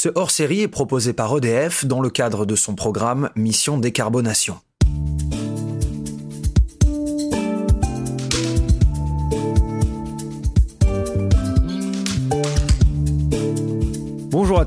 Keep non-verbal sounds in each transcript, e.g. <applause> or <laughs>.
Ce hors-série est proposé par EDF dans le cadre de son programme Mission Décarbonation.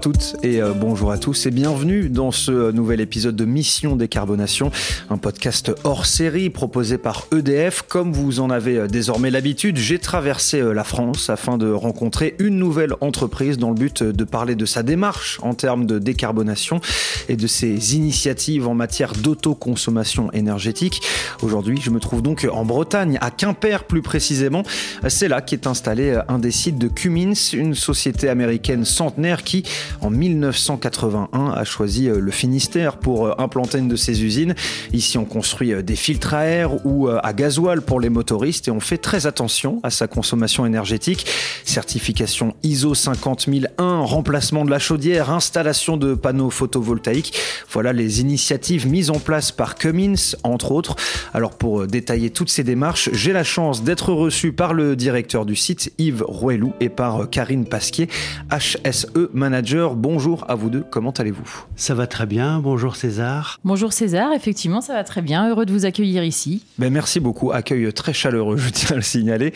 Toutes et euh, bonjour à tous et bienvenue dans ce euh, nouvel épisode de Mission Décarbonation, un podcast hors série proposé par EDF. Comme vous en avez euh, désormais l'habitude, j'ai traversé la France afin de rencontrer une nouvelle entreprise dans le but de parler de sa démarche en termes de décarbonation et de ses initiatives en matière d'autoconsommation énergétique. Aujourd'hui, je me trouve donc en Bretagne, à Quimper plus précisément. C'est là qu'est installé un des sites de Cummins, une société américaine centenaire qui en 1981, a choisi euh, le Finistère pour euh, implanter une de ses usines. Ici, on construit euh, des filtres à air ou à gasoil pour les motoristes et on fait très attention à sa consommation énergétique. Certification ISO 50001, remplacement de la chaudière, installation de panneaux photovoltaïques. Voilà les initiatives mises en place par Cummins, entre autres. Alors pour détailler toutes ces démarches, j'ai la chance d'être reçu par le directeur du site, Yves Rouelou, et par Karine Pasquier, HSE Manager Bonjour à vous deux, comment allez-vous? Ça va très bien, bonjour César. Bonjour César, effectivement ça va très bien, heureux de vous accueillir ici. Ben merci beaucoup, accueil très chaleureux, <laughs> je tiens à le signaler.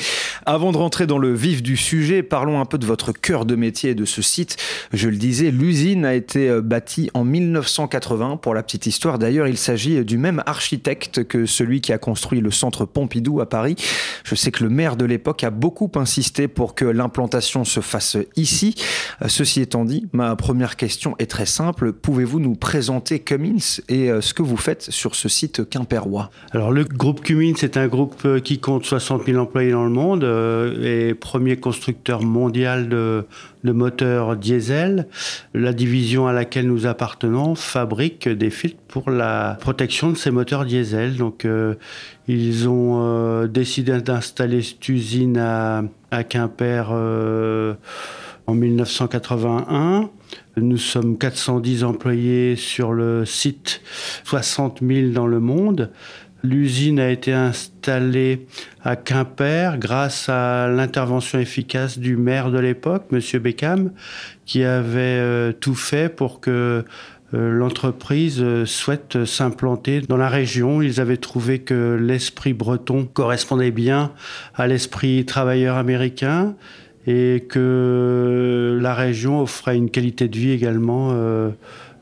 Avant de rentrer dans le vif du sujet, parlons un peu de votre cœur de métier de ce site. Je le disais, l'usine a été euh, bâtie en 1980. Pour la petite histoire, d'ailleurs, il s'agit du même architecte que celui qui a construit le centre Pompidou à Paris. Je sais que le maire de l'époque a beaucoup insisté pour que l'implantation se fasse ici. Euh, ceci étant dit, ma première question est très simple. Pouvez-vous nous présenter Cummins et euh, ce que vous faites sur ce site quimpérois Alors, le groupe Cummins est un groupe euh, qui compte 60 000 employés dans le monde euh, et premier constructeur mondial de, moteurs diesel. La division à laquelle nous appartenons fabrique des filtres pour la protection de ces moteurs diesel. Donc, ils ont décidé d'installer cette usine à, à Quimper en 1981. Nous sommes 410 employés sur le site, 60 000 dans le monde. L'usine a été installée à Quimper grâce à l'intervention efficace du maire de l'époque, M. Beckham, qui avait euh, tout fait pour que euh, l'entreprise euh, souhaite s'implanter dans la région. Ils avaient trouvé que l'esprit breton correspondait bien à l'esprit travailleur américain et que la région offrait une qualité de vie également euh,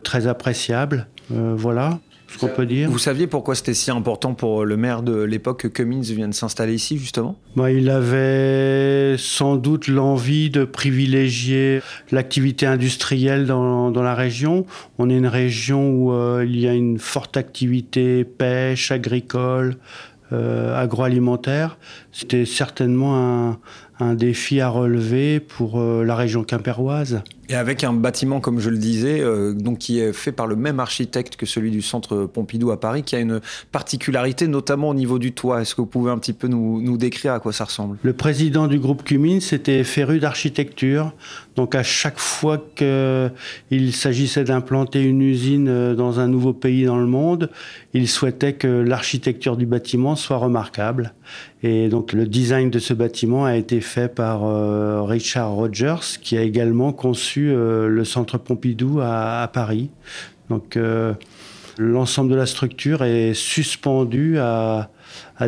très appréciable. Euh, voilà ce qu'on peut dire. Vous saviez pourquoi c'était si important pour le maire de l'époque que Cummins vienne s'installer ici, justement? Bah, Il avait sans doute l'envie de privilégier l'activité industrielle dans, dans, la région. On est une région où euh, il y a une forte activité pêche, agricole, agroalimentaire. C'était certainement un, un défi à relever pour euh, la région quimpéroise. Et avec un bâtiment, comme je le disais, euh, donc qui est fait par le même architecte que celui du centre Pompidou à Paris, qui a une particularité, notamment au niveau du toit. Est-ce que vous pouvez un petit peu nous, nous décrire à quoi ça ressemble? Le président du groupe Cummins était féru d'architecture. Donc à chaque fois qu'il s'agissait d'implanter une usine euh, dans un nouveau pays dans le monde, il souhaitait que l'architecture du bâtiment soit remarquable. Et donc le design de ce bâtiment a été fait par euh, Richard Rogers, qui a également conçu euh, le centre Pompidou à, Paris. Donc euh, l'ensemble de la structure est suspendu à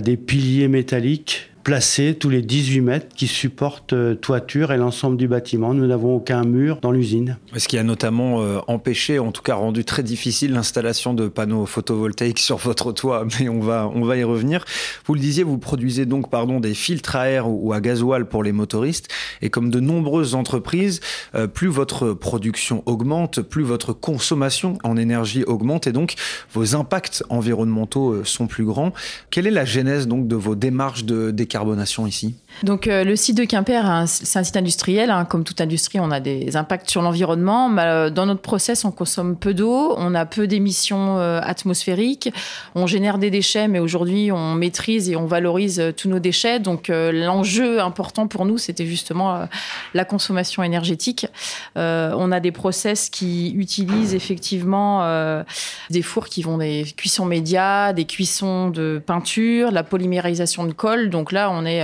des piliers métalliques placés tous les 18 mètres qui supportent euh, toiture et l'ensemble du bâtiment. Nous n'avons aucun mur dans l'usine. Ce qui a notamment euh, empêché, en tout cas rendu très difficile l'installation de panneaux photovoltaïques <laughs> sur votre toit, mais on va, on va y revenir. Vous le disiez, vous produisez donc pardon, des filtres à air ou à gasoil pour les motoristes, et comme de nombreuses entreprises, euh, plus votre production augmente, plus votre consommation en énergie augmente, et donc vos impacts environnementaux sont plus grands. Quelle est la genèse donc de vos démarches de ici? Donc euh, le site de Quimper, c'est un site industriel. Hein. Comme toute industrie, on a des impacts sur l'environnement. Euh, dans notre process, on consomme peu d'eau, on a peu d'émissions euh, atmosphériques, on génère des déchets, mais aujourd'hui, on maîtrise et on valorise tous nos déchets. Donc l'enjeu important pour nous, c'était justement la consommation énergétique. on a des process qui utilisent effectivement des fours qui vont des cuissons médias, des cuissons de peinture, la polymérisation de colle. Donc là, on est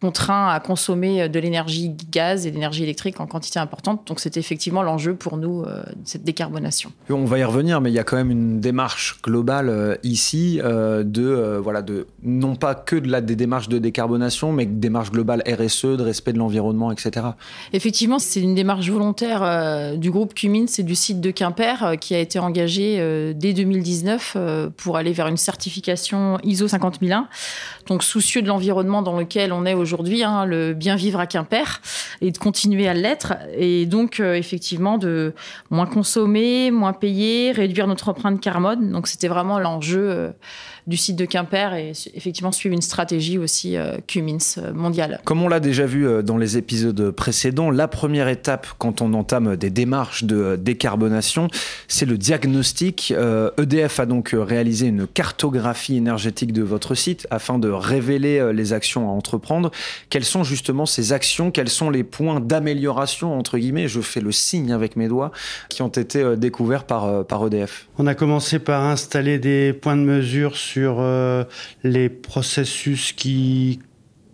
contraints à consommer de l'énergie gaz et l'énergie électrique en quantité importante. Donc c'était effectivement l'enjeu pour nous, cette décarbonation. On va y revenir, mais il y a quand même une démarche globale ici de, voilà, de, non pas que de la, des démarches de décarbonation, mais démarche globale RSE, de respect de l'environnement, etc. Effectivement, c'est une démarche volontaire du groupe Cumins et du site de Quimper qui a été engagée dès 2019 pour aller vers une certification ISO 50001. Donc soucieux de l'environnement dans lequel on est aujourd'hui, hein, le bien vivre à Quimper, et de continuer à l'être. Et donc euh, effectivement de moins consommer, moins payer, réduire notre empreinte carbone. Donc c'était vraiment l'enjeu. Euh, du site de Quimper et effectivement suivre une stratégie aussi euh, Cummins euh, mondiale. Comme on l'a déjà vu dans les épisodes précédents, la première étape quand on entame des démarches de décarbonation, c'est le diagnostic. EDF e a donc réalisé une cartographie énergétique de votre site afin de révéler les actions à entreprendre. Quelles sont justement ces actions Quels sont les points d'amélioration, entre guillemets, je fais le signe avec mes doigts, qui ont été découverts par, par EDF On a commencé par installer des points de mesure sur euh, les processus qui,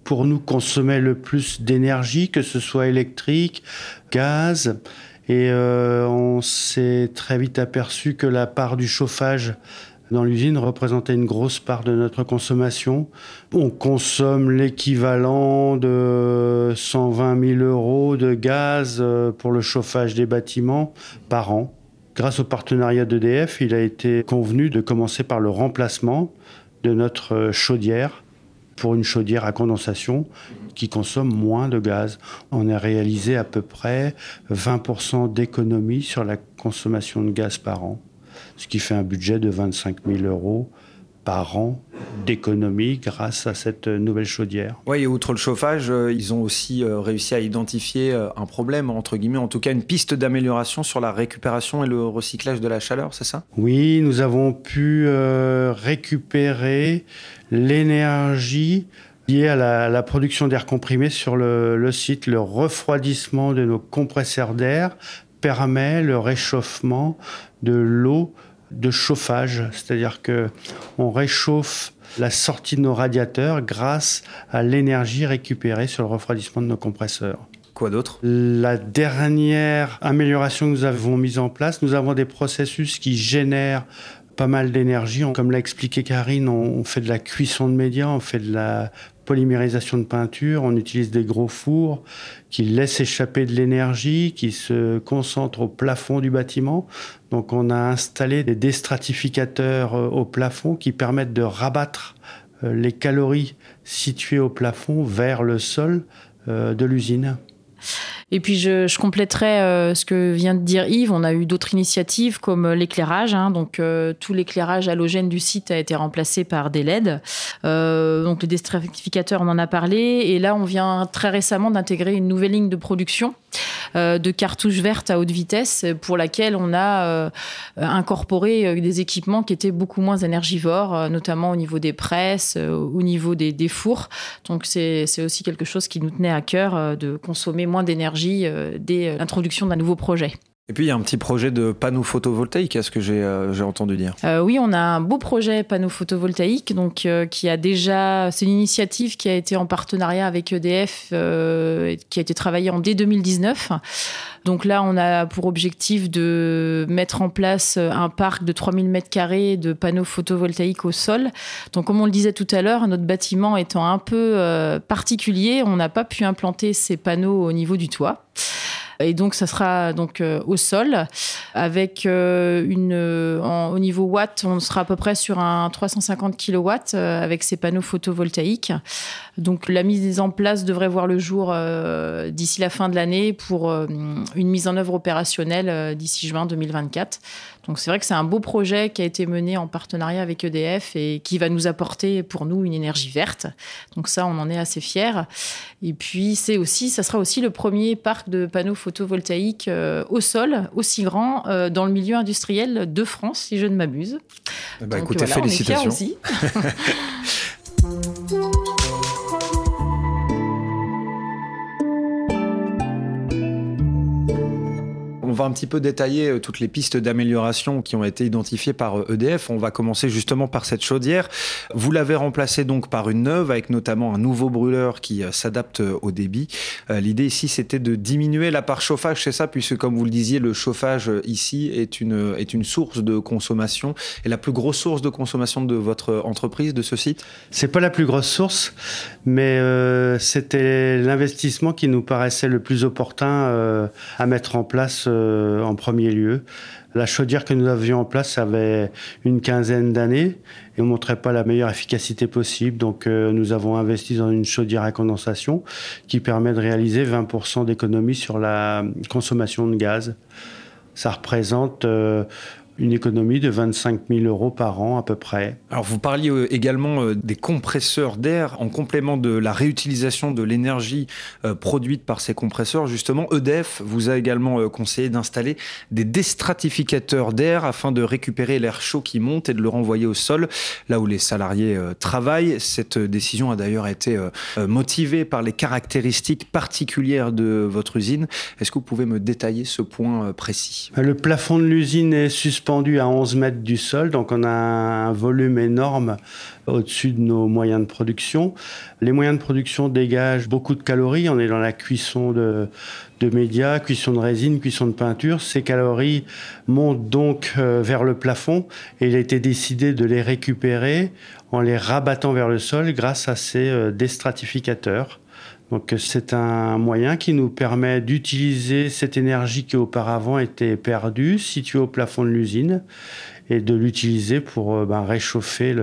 pour nous, consommaient le plus d'énergie, que ce soit électrique, gaz. Et euh, on s'est très vite aperçu que la part du chauffage dans l'usine représentait une grosse part de notre consommation. On consomme l'équivalent de 120 000 euros de gaz euh, pour le chauffage des bâtiments par an. Grâce au partenariat d'EDF, il a été convenu de commencer par le remplacement de notre chaudière pour une chaudière à condensation qui consomme moins de gaz. On a réalisé à peu près 20% d'économie sur la consommation de gaz par an, ce qui fait un budget de 25 000 euros par an d'économie grâce à cette nouvelle chaudière. Oui, et outre le chauffage, euh, ils ont aussi euh, réussi à identifier euh, un problème, entre guillemets, en tout cas une piste d'amélioration sur la récupération et le recyclage de la chaleur, c'est ça? Oui, nous avons pu récupérer l'énergie liée à la, production d'air comprimé sur le, le site. Le refroidissement de nos compresseurs d'air permet le réchauffement de l'eau de chauffage, c'est-à-dire que on réchauffe la sortie de nos radiateurs grâce à l'énergie récupérée sur le refroidissement de nos compresseurs. Quoi d'autre? La dernière amélioration que nous avons mise en place, nous avons des processus qui génèrent pas mal d'énergie. Comme l'a expliqué Karine, on fait de la cuisson de médias, on fait de la polymérisation de peinture, on utilise des gros fours qui laissent échapper de l'énergie, qui se concentrent au plafond du bâtiment. Donc on a installé des déstratificateurs euh, au plafond qui permettent de rabattre euh, les calories situées au plafond vers le sol euh, de l'usine. Et puis je, je compléterai euh, ce que vient de dire Yves. On a eu d'autres initiatives comme euh, l'éclairage. Hein. donc euh, tout l'éclairage halogène du site a été remplacé par des LED. donc le déstratificateur, on en a parlé. Et là, on vient très récemment d'intégrer une nouvelle ligne de production de cartouches vertes à haute vitesse pour laquelle on a incorporé des équipements qui étaient beaucoup moins énergivores, notamment au niveau des presses, au niveau des, des fours. Donc c'est aussi quelque chose qui nous tenait à cœur de consommer moins d'énergie euh, dès euh, l'introduction d'un nouveau projet. Et puis il y a un petit projet de panneaux photovoltaïques, est-ce que j'ai euh, entendu dire Oui, on a un beau projet panneaux photovoltaïques, donc qui a déjà, c'est une initiative qui a été en partenariat avec EDF, qui a été travaillée en dès 2019. Donc là, on a pour objectif de mettre en place un parc de 3000 m2 de panneaux photovoltaïques au sol. Donc comme on le disait tout à l'heure, notre bâtiment étant un peu particulier, on n'a pas pu implanter ces panneaux au niveau du toit. Et donc, ça sera donc euh, au sol avec euh, une, au niveau watts, on sera à peu près sur un 350 kW euh, avec ces panneaux photovoltaïques. Donc, la mise en place devrait voir le jour d'ici la fin de l'année pour une mise en œuvre opérationnelle d'ici juin 2024. Donc c'est vrai que c'est un beau projet qui a été mené en partenariat avec EDF et qui va nous apporter pour nous une énergie verte. Donc ça, on en est assez fiers. Et puis c'est aussi, ça sera aussi le premier parc de panneaux photovoltaïques euh, au sol aussi grand euh, dans le milieu industriel de France, si je ne m'abuse. Bah, écoutez, félicitations. On est aussi. <laughs> un petit peu détailler toutes les pistes d'amélioration qui ont été identifiées par EDF. E on va commencer justement par cette chaudière. Vous l'avez remplacée donc par une neuve avec notamment un nouveau brûleur qui s'adapte au débit. L'idée ici, c'était de diminuer la part chauffage, c'est ça, puisque comme vous le disiez, le chauffage ici est une, est une source de consommation et la plus grosse source de consommation de votre entreprise, de ce site? C'est pas la plus grosse source, mais euh, c'était l'investissement qui nous paraissait le plus opportun euh, à mettre en place euh, en premier lieu. La chaudière que nous avions en place avait une quinzaine d'années et ne montrait pas la meilleure efficacité possible. Donc nous avons investi dans une chaudière à condensation qui permet de réaliser 20% d'économie sur la consommation de gaz. Ça représente une économie de 25 000 euros par an à peu près. Alors vous parliez euh, également euh, des compresseurs d'air en complément de la réutilisation de l'énergie euh, produite par ces compresseurs. Justement, EDF vous a également conseillé d'installer des déstratificateurs d'air afin de récupérer l'air chaud qui monte et de le renvoyer au sol, là où les salariés travaillent. Cette décision a d'ailleurs été motivée par les caractéristiques particulières de votre usine. Est-ce que vous pouvez me détailler ce point précis? Le plafond de l'usine est suspendu à 11 mètres du sol, donc on a un volume énorme au-dessus de nos moyens de production. Les moyens de production dégagent beaucoup de calories. On est dans la cuisson de, de médias, cuisson de résine, cuisson de peinture. Ces calories montent donc euh, vers le plafond et il a été décidé de les récupérer en les rabattant vers le sol grâce à ces euh, déstratificateurs. Donc c'est un moyen qui nous permet d'utiliser cette énergie qui auparavant était perdue, située au plafond de l'usine, et de l'utiliser pour euh, ben, réchauffer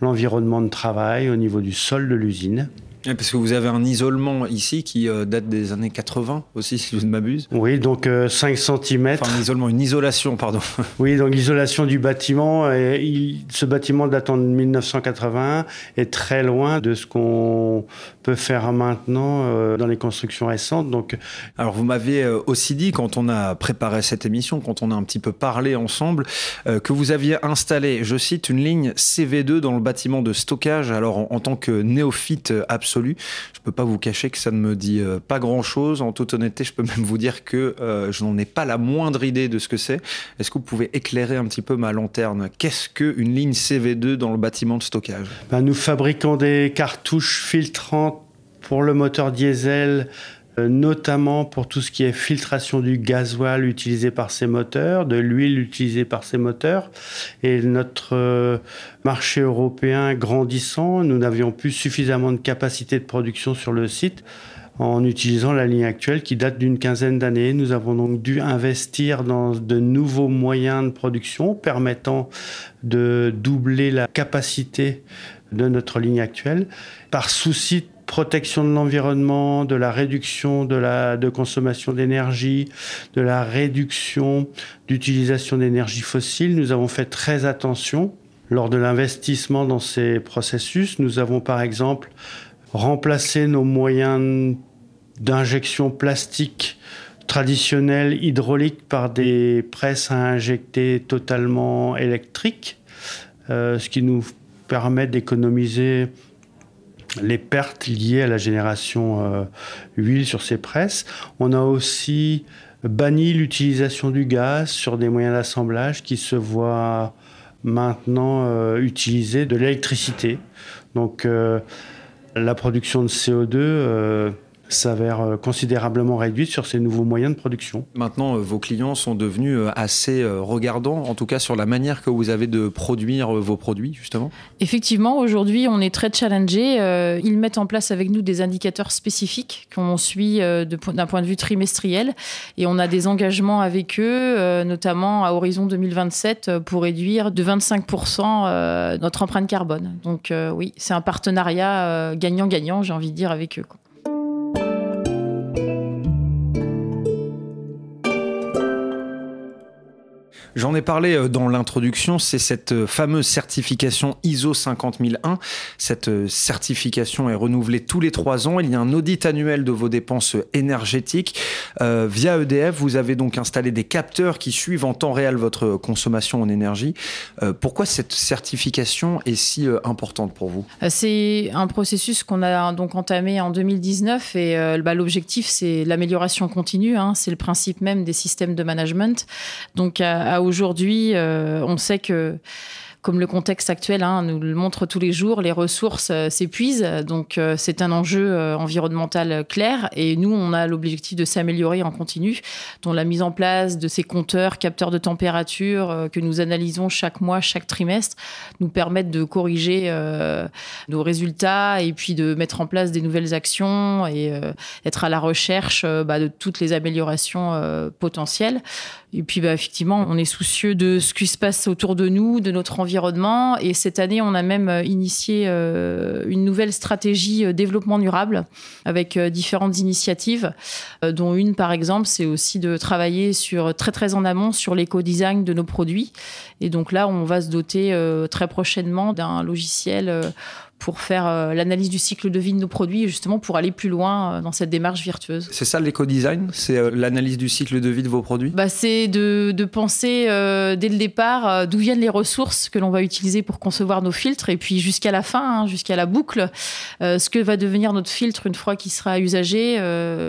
l'environnement de travail au niveau du sol de l'usine parce que vous avez un isolement ici qui euh, date des années 80 aussi, si je ne m'abuse. Oui, donc 5 euh, cm. Enfin, un isolement, une isolation, pardon. <laughs> Oui, donc l'isolation du bâtiment. Et ce bâtiment datant de 1980 est très loin de ce qu'on peut faire maintenant euh, dans les constructions récentes. Donc, Alors, vous m'aviez aussi dit, quand on a préparé cette émission, quand on a un petit peu parlé ensemble, que vous aviez installé, je cite, une ligne CV2 dans le bâtiment de stockage. Alors, en, en tant que néophyte absolu, je ne peux pas vous cacher que ça ne me dit euh, pas grand-chose. En toute honnêteté, je peux même vous dire que euh, je n'en ai pas la moindre idée de ce que c'est. Est-ce que vous pouvez éclairer un petit peu ma lanterne? Qu'est-ce qu'une ligne CV2 dans le bâtiment de stockage? Ben, Nous fabriquons des cartouches filtrantes pour le moteur diesel notamment pour tout ce qui est filtration du gasoil utilisé par ces moteurs, de l'huile utilisée par ces moteurs. Et notre euh, marché européen grandissant, nous n'avions plus suffisamment de capacité de production sur le site en utilisant la ligne actuelle qui date d'une quinzaine d'années. Nous avons donc dû investir dans de nouveaux moyens de production permettant de doubler la capacité de notre ligne actuelle par souci protection de l'environnement, de la réduction de la consommation d'énergie, de la réduction d'utilisation d'énergie fossile. Nous avons fait très attention lors de l'investissement dans ces processus. Nous avons par exemple remplacé nos moyens d'injection plastique traditionnels hydrauliques par des presses à injecter totalement électriques, euh, ce qui nous permet d'économiser les pertes liées à la génération euh, huile sur ces presses. On a aussi banni l'utilisation du gaz sur des moyens d'assemblage qui se voient maintenant euh, utiliser de l'électricité. Donc euh, la production de CO2 s'avère euh, considérablement réduite sur ces nouveaux moyens de production. Maintenant, euh, vos clients sont devenus euh, assez regardants, en tout cas sur la manière que vous avez de produire vos produits, justement Effectivement, aujourd'hui, on est très challengé. Ils mettent en place avec nous des indicateurs spécifiques qu'on suit d'un point de vue trimestriel et on a des engagements avec eux, notamment à horizon 2027, pour réduire de 25% notre empreinte carbone. Donc oui, c'est un partenariat gagnant-gagnant, j'ai envie de dire, avec eux. J'en ai parlé dans l'introduction, c'est cette fameuse certification ISO 50001. Cette certification est renouvelée tous les trois ans. Il y a un audit annuel de vos dépenses énergétiques. via EDF, vous avez donc installé des capteurs qui suivent en temps réel votre consommation en énergie. pourquoi cette certification est si importante pour vous? C'est un processus qu'on a donc entamé en 2019 et bah, l'objectif c'est l'amélioration continue. Hein. c'est le principe même des systèmes de management. Donc à, aujourd'hui, euh, on sait que comme le contexte actuel hein, nous le montre tous les jours, les ressources euh, s'épuisent. Donc, euh, c'est un enjeu euh, environnemental clair. Et nous, on a l'objectif de s'améliorer en continu, dont la mise en place de ces compteurs, capteurs de température que nous analysons chaque mois, chaque trimestre, nous permettent de corriger nos résultats et puis de mettre en place des nouvelles actions et être à la recherche bah, de toutes les améliorations potentielles. Et puis, bah, effectivement, on est soucieux de ce qui se passe autour de nous, de notre environnement. Et cette année, on a même euh, initié euh, une nouvelle stratégie euh, développement durable avec différentes initiatives, dont une, par exemple, c'est aussi de travailler sur très très en amont sur l'éco-design de nos produits. Et donc là, on va se doter très prochainement d'un logiciel pour faire euh, l'analyse du cycle de vie de nos produits, justement pour aller plus loin euh, dans cette démarche virtueuse. C'est ça l'éco-design? C'est euh, l'analyse du cycle de vie de vos produits? Bah, C'est de, de, penser dès le départ d'où viennent les ressources que l'on va utiliser pour concevoir nos filtres, et puis jusqu'à la fin, hein, jusqu'à la boucle, ce que va devenir notre filtre une fois qu'il sera usagé,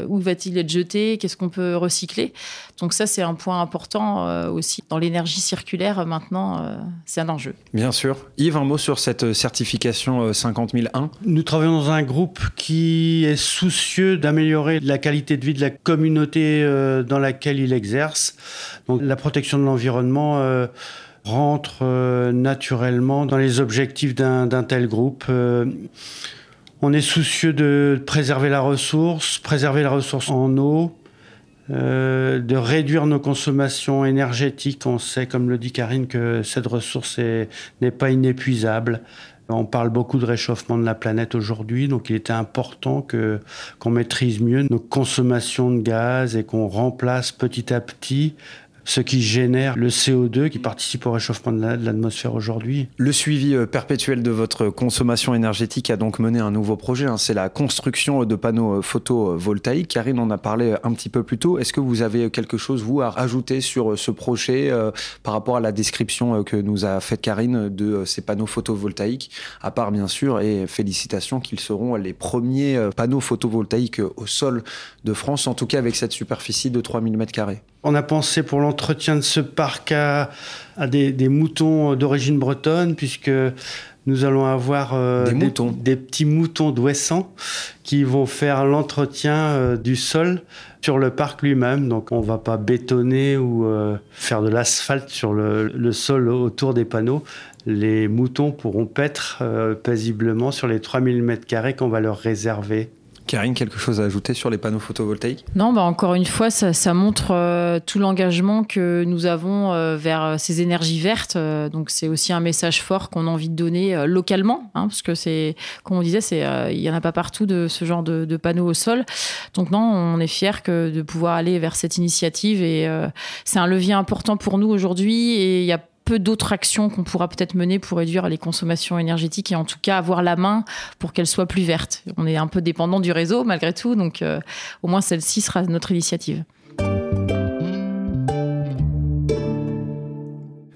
où va-t-il être jeté, qu'est-ce qu'on peut recycler. Donc ça, c'est un point important aussi. Dans l'énergie circulaire, maintenant, c'est un enjeu. Bien sûr. Yves, un mot sur cette certification 50 001 Nous travaillons dans un groupe qui est soucieux d'améliorer la qualité de vie de la communauté euh, dans laquelle il exerce. Donc la protection de l'environnement euh, rentre euh, naturellement dans les objectifs d'un tel groupe. on est soucieux de préserver la ressource, préserver la ressource en eau, de réduire nos consommations énergétiques. On sait, comme le dit Karine, que cette ressource n'est pas inépuisable. On parle beaucoup de réchauffement de la planète aujourd'hui, donc il était important que qu'on maîtrise mieux nos consommations de gaz et qu'on remplace petit à petit ce qui génère le CO2 qui participe au réchauffement de l'atmosphère aujourd'hui. Le suivi euh, perpétuel de votre consommation énergétique a donc mené un nouveau projet, hein. c'est la construction de panneaux euh, photovoltaïques. Karine en a parlé un petit peu plus tôt. Est-ce que vous avez quelque chose, vous, à rajouter sur euh, ce projet par rapport à la description que nous a faite Karine de ces panneaux photovoltaïques, à part bien sûr, et félicitations qu'ils seront les premiers panneaux photovoltaïques au sol de France, en tout cas avec cette superficie de 3000 m2 on a pensé pour l'entretien de ce parc à, des, moutons d'origine bretonne, puisque nous allons avoir euh, des, petits moutons d'Ouessant qui vont faire l'entretien euh, du sol sur le parc lui-même. Donc on ne va pas bétonner ou euh, faire de l'asphalte sur le, le, sol autour des panneaux. Les moutons pourront paître paisiblement sur les 3000 m2 qu'on va leur réserver Karine, quelque chose à ajouter sur les panneaux photovoltaïques? Non, bah encore une fois, ça, montre euh, tout l'engagement que nous avons euh, vers euh, ces énergies vertes. donc c'est aussi un message fort qu'on a envie de donner localement, hein, parce que c'est, comme on disait, c'est, il y en a pas partout de ce genre de, panneaux au sol. Donc non, on est fiers que de pouvoir aller vers cette initiative et c'est un levier important pour nous aujourd'hui et il y a peu d'autres actions qu'on pourra peut-être mener pour réduire les consommations énergétiques et en tout cas avoir la main pour qu'elles soient plus vertes. On est un peu dépendant du réseau malgré tout, donc euh, au moins celle-ci sera notre initiative.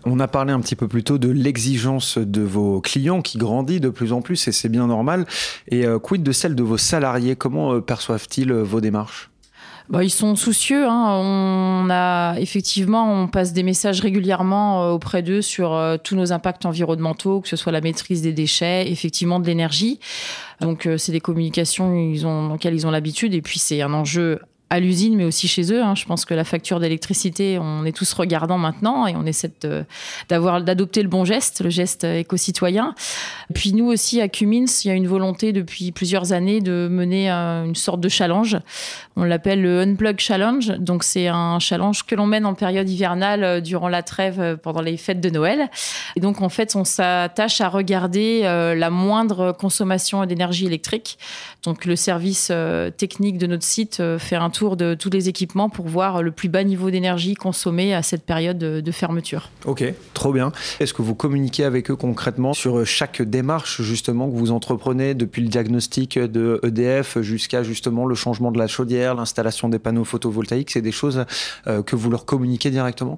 On a parlé un petit peu plus tôt de l'exigence de vos clients qui grandit de plus en plus et c'est bien normal. Et euh, quid de celle de vos salariés? Comment euh, perçoivent-ils vos démarches? Bah, ils sont soucieux. Hein. On a effectivement, on passe des messages régulièrement euh, auprès d'eux sur euh, tous nos impacts environnementaux, que ce soit la maîtrise des déchets, effectivement de l'énergie. Donc, euh, c'est des communications ils ont, auxquelles ils ont l'habitude. Et puis, c'est un enjeu à l'usine, mais aussi chez eux. Hein. Je pense que la facture d'électricité, on est tous regardants maintenant et on essaie d'adopter le bon geste, le geste éco-citoyen. Puis nous aussi, à Cumins, il y a une volonté depuis plusieurs années de mener une sorte de challenge. On l'appelle le Unplug Challenge. Donc c'est un challenge que l'on mène en période hivernale euh, durant la trêve euh, pendant les fêtes de Noël. Et donc en fait, on s'attache à regarder euh, la moindre consommation d'énergie électrique. Donc le service technique de notre site fait un tour de tous les équipements pour voir le plus bas niveau d'énergie consommé à cette période de, fermeture. Ok, trop bien. Est-ce que vous communiquez avec eux concrètement sur chaque démarche justement que vous entreprenez depuis le diagnostic de EDF jusqu'à justement le changement de la chaudière, l'installation des panneaux photovoltaïques? C'est des choses euh, que vous leur communiquez directement?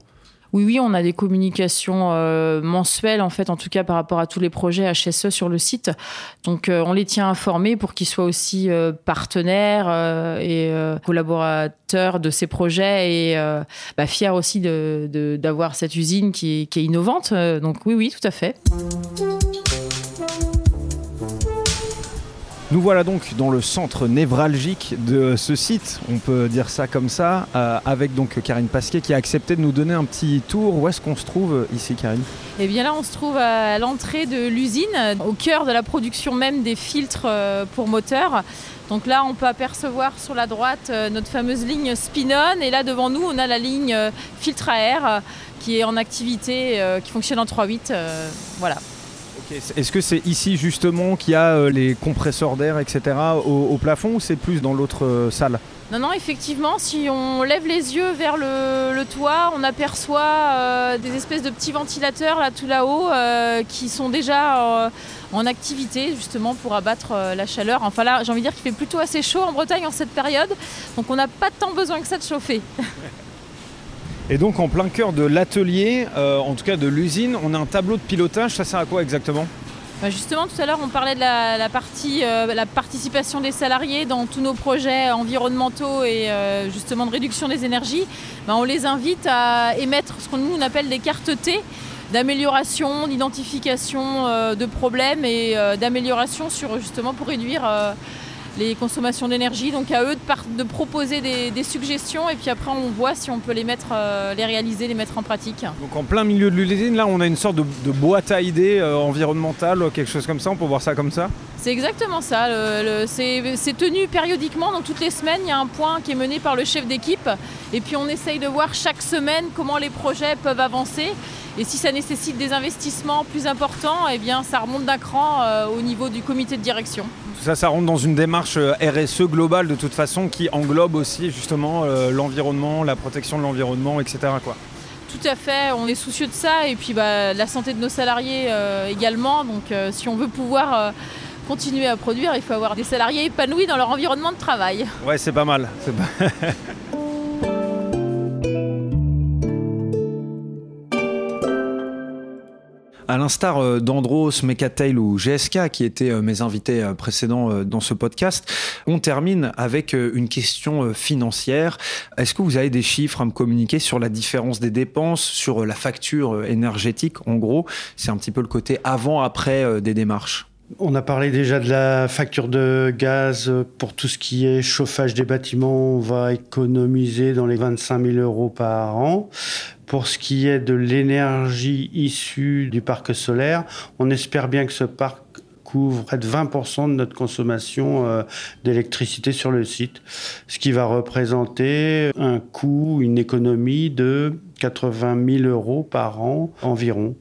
Oui, oui, on a des communications euh, mensuelles, en fait, en tout cas par rapport à tous les projets HSE sur le site. Donc, euh, on les tient informés pour qu'ils soient aussi euh, partenaires et collaborateurs de ces projets et bah, fiers aussi d'avoir cette usine qui qui est innovante. Donc, oui, oui, tout à fait. Nous voilà donc dans le centre névralgique de ce site, on peut dire ça comme ça, euh, avec donc Karine Pasquet qui a accepté de nous donner un petit tour. Où est-ce qu'on se trouve ici, Karine? Eh bien là, on se trouve à l'entrée de l'usine, au cœur de la production même des filtres euh, pour moteurs. Donc là, on peut apercevoir sur la droite euh, notre fameuse ligne Spinon, et là devant nous, on a la ligne filtre à air qui est en activité, qui fonctionne en 3.8. voilà. Est-ce que c'est ici justement qu'il y a euh, les compresseurs d'air, etc. Au, plafond ou c'est plus dans l'autre euh, salle? Non, non, effectivement, si on lève les yeux vers le, toit, on aperçoit euh, des espèces de petits ventilateurs là tout là-haut qui sont déjà en activité justement pour abattre la chaleur. Enfin là, j'ai envie de dire qu'il fait plutôt assez chaud en Bretagne en cette période, donc on n'a pas tant besoin que ça de chauffer. <laughs> Et donc en plein cœur de l'atelier, euh, en tout cas de l'usine, on a un tableau de pilotage. Ça sert à quoi exactement? Bah, Justement, tout à l'heure, on parlait de la, partie, euh, la participation des salariés dans tous nos projets environnementaux et euh, justement de réduction des énergies. Bah, on les invite à émettre ce qu'on nous appelle des cartes T d'amélioration, d'identification de problèmes et d'amélioration sur justement pour réduire les consommations d'énergie. Donc à eux de, proposer des, suggestions et puis après on voit si on peut les mettre, euh, les réaliser, les mettre en pratique. Donc en plein milieu de l'usine, là on a une sorte de, boîte à idées euh, environnementale, quelque chose comme ça, on peut voir ça comme ça? C'est exactement ça. c'est tenu périodiquement, donc toutes les semaines il y a un point qui est mené par le chef d'équipe et puis on essaye de voir chaque semaine comment les projets peuvent avancer. Et si ça nécessite des investissements plus importants, eh bien, ça remonte d'un cran euh, au niveau du comité de direction. Ça, ça rentre dans une démarche euh, RSE globale de toute façon qui englobe aussi justement euh, l'environnement, la protection de l'environnement, etc. Quoi. Tout à fait, on est soucieux de ça et puis bah, la santé de nos salariés également. Donc si on veut pouvoir continuer à produire, il faut avoir des salariés épanouis dans leur environnement de travail. Ouais, c'est pas mal. <laughs> À l'instar euh, d'Andros, Mecatail ou GSK, qui étaient euh, mes invités euh, précédents dans ce podcast, on termine avec une question financière. Est-ce que vous avez des chiffres à me communiquer sur la différence des dépenses, sur la facture énergétique En gros, c'est un petit peu le côté avant-après des démarches. On a parlé déjà de la facture de gaz pour tout ce qui est chauffage des bâtiments. On va économiser dans les 25 000 euros par an. Pour ce qui est de l'énergie issue du parc solaire, on espère bien que ce parc couvre près de 20% de notre consommation euh, d'électricité sur le site, ce qui va représenter un coût, une économie de 80 000 euros par an environ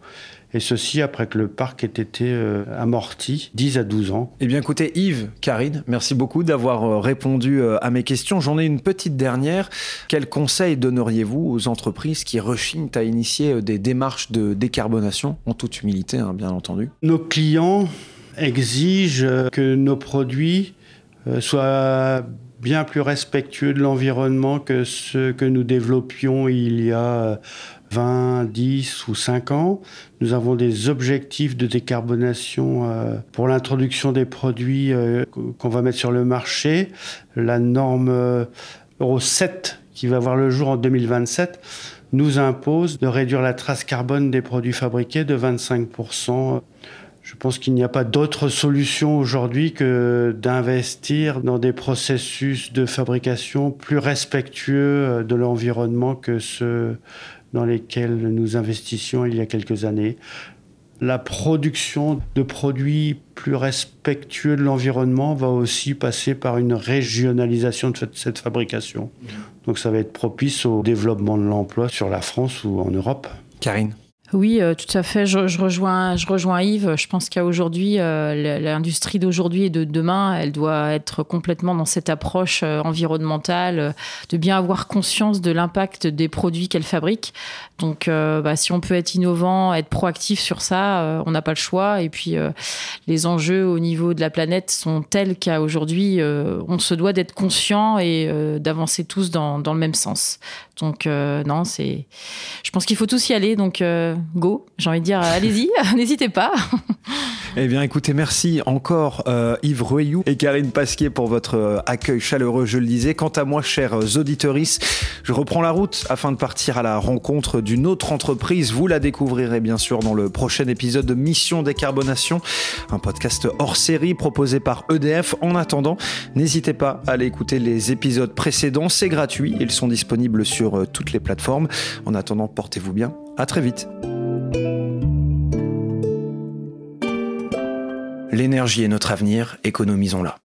et ceci après que le parc ait été euh, amorti 10 à 12 ans. Eh bien écoutez Yves, Karine, merci beaucoup d'avoir euh, répondu euh, à mes questions. J'en ai une petite dernière. Quels conseils donneriez-vous aux entreprises qui rechignent à initier des démarches de décarbonation, en toute humilité hein, bien entendu? Nos clients exigent que nos produits soient bien plus respectueux de l'environnement que ceux que nous développions il y a 20, 10 ou 5 ans. Nous avons des objectifs de décarbonation euh, pour l'introduction des produits euh, qu'on va mettre sur le marché. La norme euh, Euro 7 qui va voir le jour en 2027 nous impose de réduire la trace carbone des produits fabriqués de 25%. Je pense qu'il n'y a pas d'autre solution aujourd'hui que d'investir dans des processus de fabrication plus respectueux de l'environnement que ceux dans lesquels nous investissions il y a quelques années. La production de produits plus respectueux de l'environnement va aussi passer par une régionalisation de cette fabrication. Donc ça va être propice au développement de l'emploi sur la France ou en Europe. Karine? Oui, euh, tout à fait. Je, rejoins, je rejoins Yves. Je pense qu'aujourd'hui, euh, l'industrie d'aujourd'hui et de demain, elle doit être complètement dans cette approche euh, environnementale, de bien avoir conscience de l'impact des produits qu'elle fabrique. Donc, bah, si on peut être innovant, être proactif sur ça, on n'a pas le choix. Et puis, les enjeux au niveau de la planète sont tels qu'à aujourd'hui, on se doit d'être conscient et d'avancer tous dans, dans, le même sens. Donc, non, c'est. Je pense qu'il faut tous y aller. Donc, go. J'ai envie de dire, allez-y, <laughs> n'hésitez pas. Eh bien, écoutez, merci encore euh, Yves Rueyou et Karine Pasquier pour votre euh, accueil chaleureux, je le disais. Quant à moi, chers auditeurs, je reprends la route afin de partir à la rencontre d'une autre entreprise. Vous la découvrirez bien sûr dans le prochain épisode de Mission Décarbonation, un podcast hors série proposé par EDF. En attendant, n'hésitez pas à aller écouter les épisodes précédents. C'est gratuit, ils sont disponibles sur euh, toutes les plateformes. En attendant, portez-vous bien. À très vite. L'énergie est notre avenir, économisons-la.